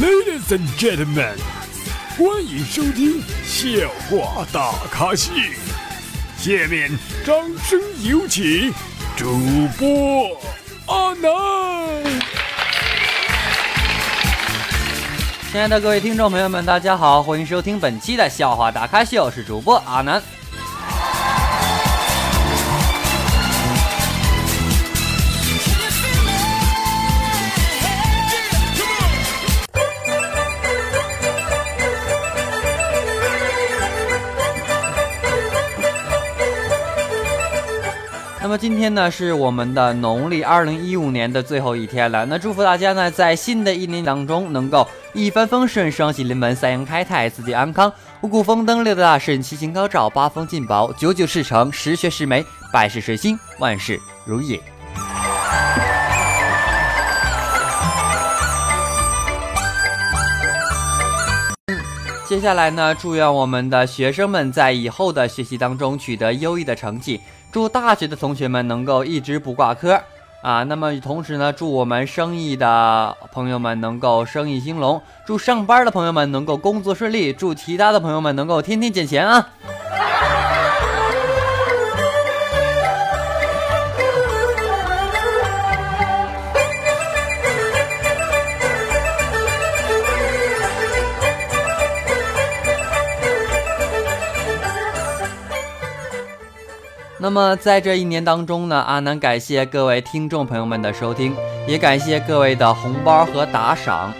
Ladies and gentlemen，欢迎收听笑话大咖秀。下面掌声有请主播阿南。亲爱的各位听众朋友们，大家好，欢迎收听本期的笑话大咖秀，我是主播阿南。么今天呢，是我们的农历二零一五年的最后一天了。那祝福大家呢，在新的一年当中能够一帆风顺，双喜临门，三阳开泰，四季安康，五谷丰登，六大顺，七星高照，八方进宝，九九事成，十全十美，百事顺心，万事如意。接下来呢，祝愿我们的学生们在以后的学习当中取得优异的成绩。祝大学的同学们能够一直不挂科啊！那么同时呢，祝我们生意的朋友们能够生意兴隆，祝上班的朋友们能够工作顺利，祝其他的朋友们能够天天捡钱啊！那么在这一年当中呢，阿南感谢各位听众朋友们的收听，也感谢各位的红包和打赏。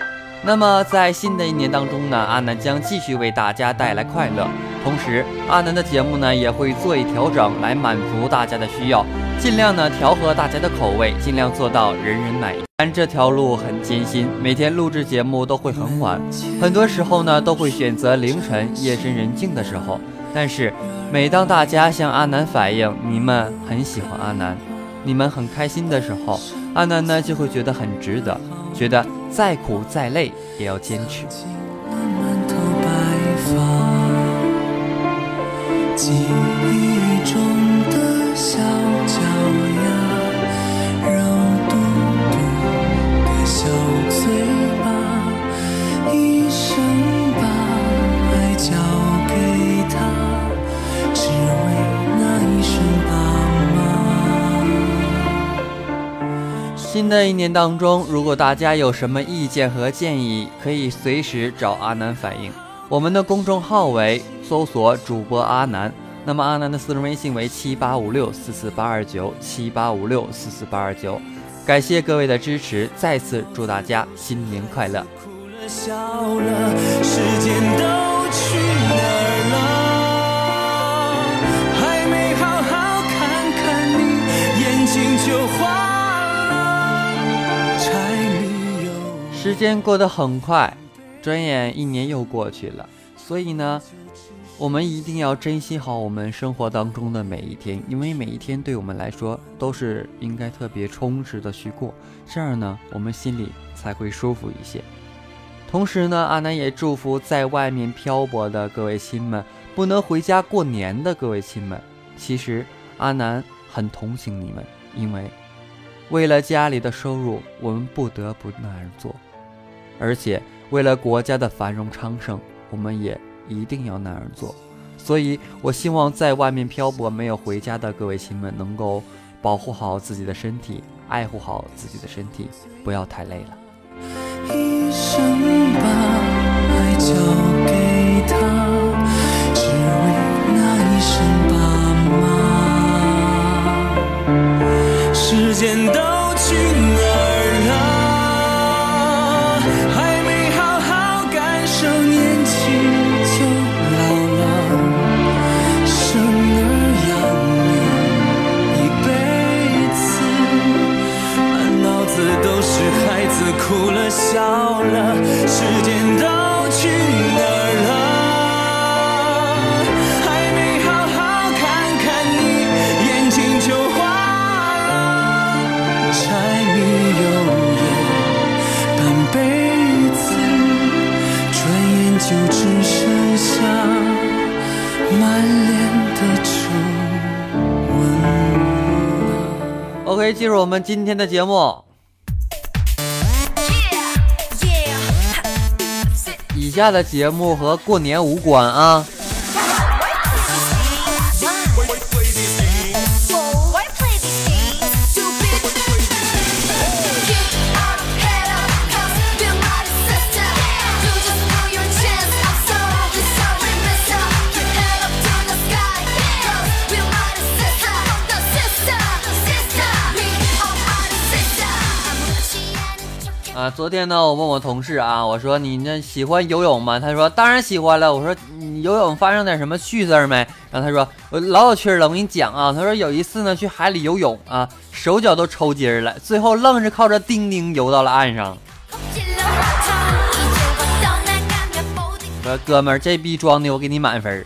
那么在新的一年当中呢，阿南将继续为大家带来快乐，同时阿南的节目呢也会做一调整来满足大家的需要，尽量呢调和大家的口味，尽量做到人人满意。但这条路很艰辛，每天录制节目都会很晚，很多时候呢都会选择凌晨夜深人静的时候。但是，每当大家向阿南反映你们很喜欢阿南，你们很开心的时候，阿南呢就会觉得很值得，觉得再苦再累也要坚持。的一年当中，如果大家有什么意见和建议，可以随时找阿南反映。我们的公众号为搜索主播阿南，那么阿南的私人微信为七八五六四四八二九七八五六四四八二九。感谢各位的支持，再次祝大家新年快乐！哭了笑了，时间都去哪儿了？还没好好看看你，眼睛就花时间过得很快。转眼一年又过去了，所以呢，我们一定要珍惜好我们生活当中的每一天，因为每一天对我们来说都是应该特别充实的去过，这样呢，我们心里才会舒服一些。同时呢，阿南也祝福在外面漂泊的各位亲们，不能回家过年的各位亲们，其实阿南很同情你们，因为为了家里的收入，我们不得不那样做，而且。为了国家的繁荣昌盛，我们也一定要那样做。所以，我希望在外面漂泊没有回家的各位亲们，能够保护好自己的身体，爱护好自己的身体，不要太累了。一生把爱交可以进入我们今天的节目。以下的节目和过年无关啊。昨天呢，我问我同事啊，我说你那喜欢游泳吗？他说当然喜欢了。我说你游泳发生点什么趣事没？然后他说我老有趣了，我跟你讲啊。他说有一次呢，去海里游泳啊，手脚都抽筋了，最后愣是靠着钉钉游到了岸上。说哥们儿，这逼装的，我给你满分。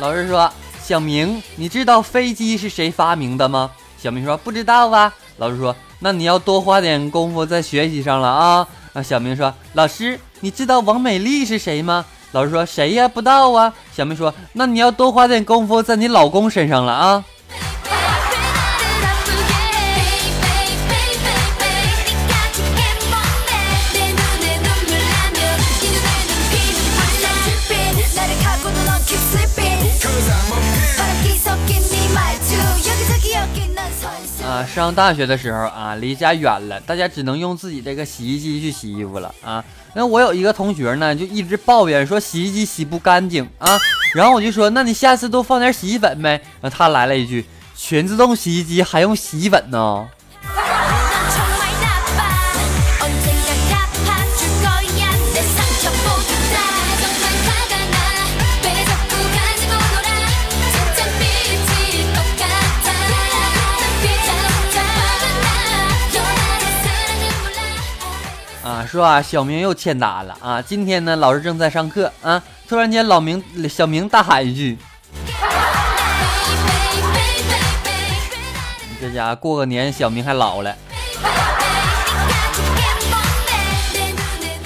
老师说：“小明，你知道飞机是谁发明的吗？”小明说：“不知道啊。”老师说：“那你要多花点功夫在学习上了啊。”那，小明说：“老师，你知道王美丽是谁吗？”老师说：“谁呀？不知道啊。”小明说：“那你要多花点功夫在你老公身上了啊。”上大学的时候啊，离家远了，大家只能用自己这个洗衣机去洗衣服了啊。那我有一个同学呢，就一直抱怨说洗衣机洗不干净啊。然后我就说，那你下次多放点洗衣粉呗。他来了一句，全自动洗衣机还用洗衣粉呢。说啊，小明又欠打了啊！今天呢，老师正在上课啊，突然间老明小明大喊一句：“这家过个年，小明还老了。”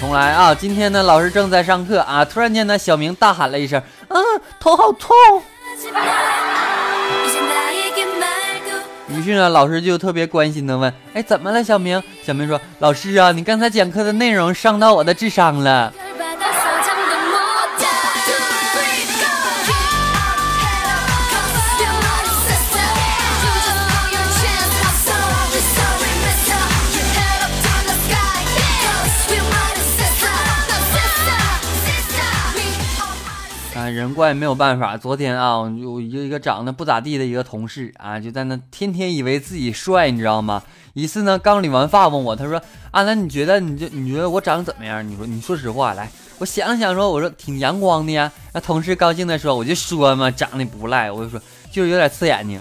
重来啊！今天呢，老师正在上课啊，突然间呢，小明大喊了一声：“啊，头好痛！”于是呢，老师就特别关心的问：“哎，怎么了，小明？”小明说：“老师啊，你刚才讲课的内容伤到我的智商了。”怪没有办法。昨天啊，有一个一个长得不咋地的一个同事啊，就在那天天以为自己帅，你知道吗？一次呢，刚理完发问我，他说：“阿南，你觉得你就你觉得我长得怎么样？你说你说实话来。”我想了想说：“我说挺阳光的呀。”那同事高兴的说：“我就说嘛，长得不赖。”我就说就是有点刺眼睛。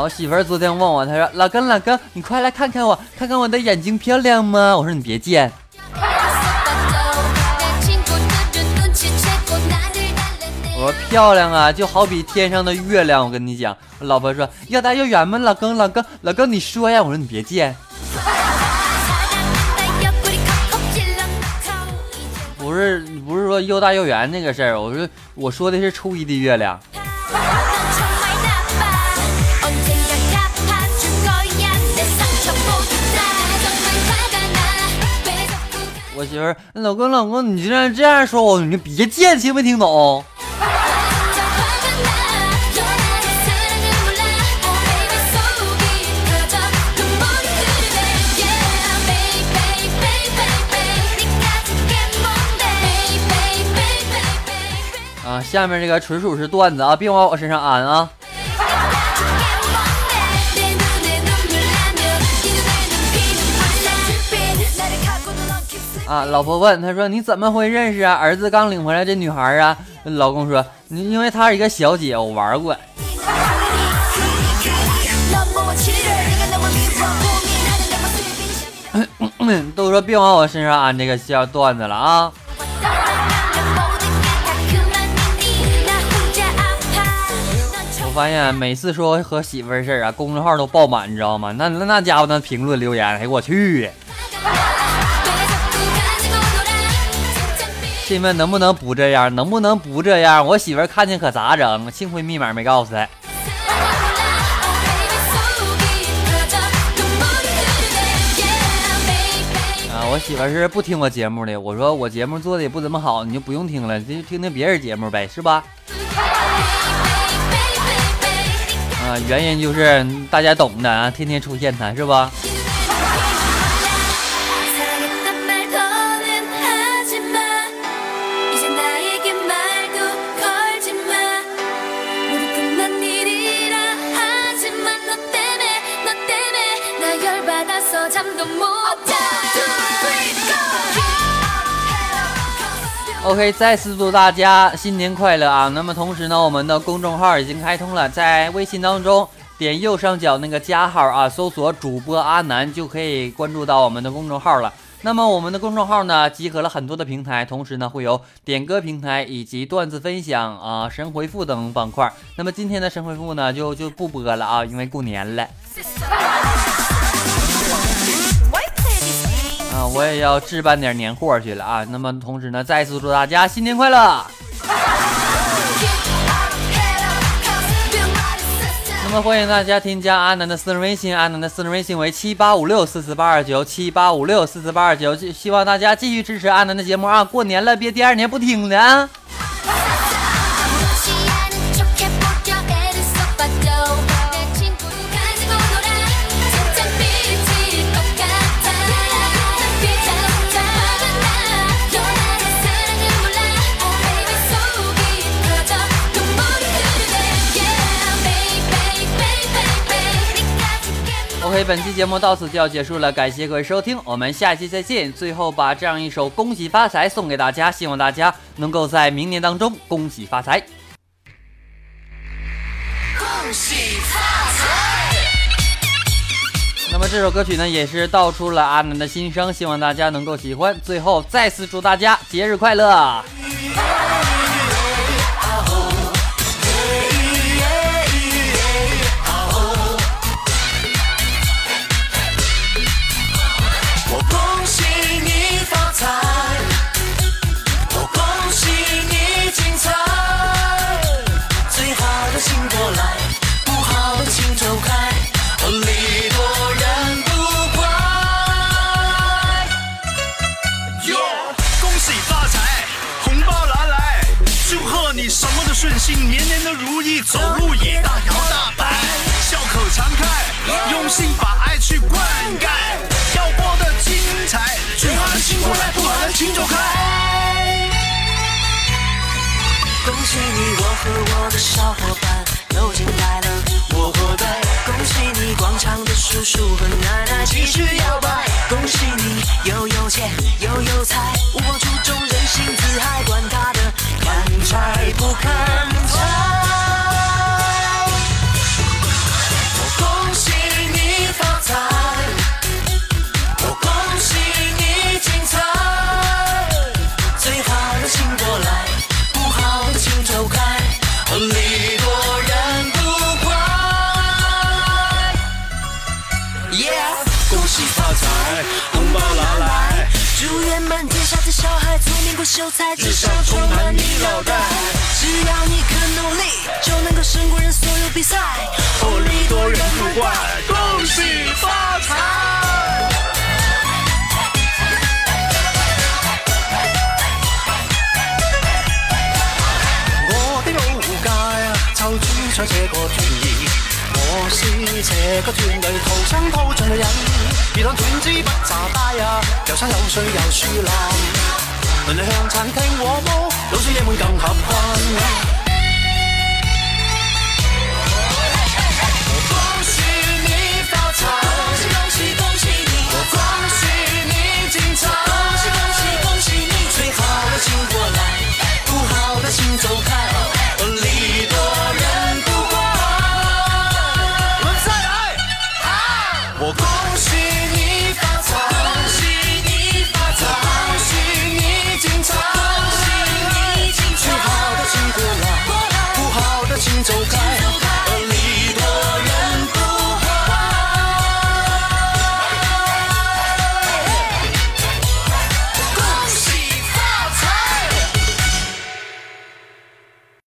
我媳妇儿昨天问我，她说：“老公，老公，你快来看看我，看看我的眼睛漂亮吗？”我说：“你别贱。”我说：“漂亮啊，就好比天上的月亮。”我跟你讲，我老婆说：“又大又圆吗？”老公，老公，老公，你说呀？我说：“你别贱。”不是，不是说又大又圆那个事儿，我说我说的是初一的月亮。媳妇儿，老公，老公，你竟然这样说我，你就别贱，听没听懂？啊，下面这个纯属是段子啊，别往我身上安啊。啊！老婆问他说：“你怎么会认识啊？儿子刚领回来这女孩啊？”老公说：“你因为她是一个小姐，我玩过。”都说别往我身上安这个小段子了啊！我发现每次说和媳妇儿事儿啊，公众号都爆满，你知道吗？那那那家伙那评论留言，哎我去！亲们能不能不这样？能不能不这样？我媳妇儿看见可咋整？幸亏密码没告诉她。啊，我媳妇儿是不听我节目的。我说我节目做的也不怎么好，你就不用听了，就听听别人节目呗，是吧？啊，原因就是大家懂的啊，天天出现他是吧？OK，再次祝大家新年快乐啊！那么同时呢，我们的公众号已经开通了，在微信当中点右上角那个加号啊，搜索主播阿南就可以关注到我们的公众号了。那么我们的公众号呢，集合了很多的平台，同时呢会有点歌平台以及段子分享啊、神回复等板块。那么今天的神回复呢，就就不播了啊，因为过年了。啊，我也要置办点年货去了啊！那么同时呢，再次祝大家新年快乐！那么欢迎大家添加阿南的私人微信，阿南的私人微信为七八五六四四八二九七八五六四四八二九，希望大家继续支持阿南的节目啊！过年了，别第二年不听了啊本期节目到此就要结束了，感谢各位收听，我们下期再见。最后把这样一首《恭喜发财》送给大家，希望大家能够在明年当中恭喜发财。恭喜发财！那么这首歌曲呢，也是道出了阿南的心声，希望大家能够喜欢。最后再次祝大家节日快乐！年年的如意，走路也大摇大摆，笑口常开，用心把爱去灌溉，要过得精彩，最好的请过来，不好的请走开。恭喜你，我和我的小伙伴又进来了，我活该。恭喜你，广场的叔叔和奶奶继续摇秀才智商充满你脑袋，只要你肯努力，就能够胜过人所有比赛。哦，礼多人不怪，恭喜发财！我的老街就住在这个团儿，我是这个团里土生土长的人，而当团支不炸街啊，有山有水有树林。邻里向餐厅和煲，老少爷们更合群。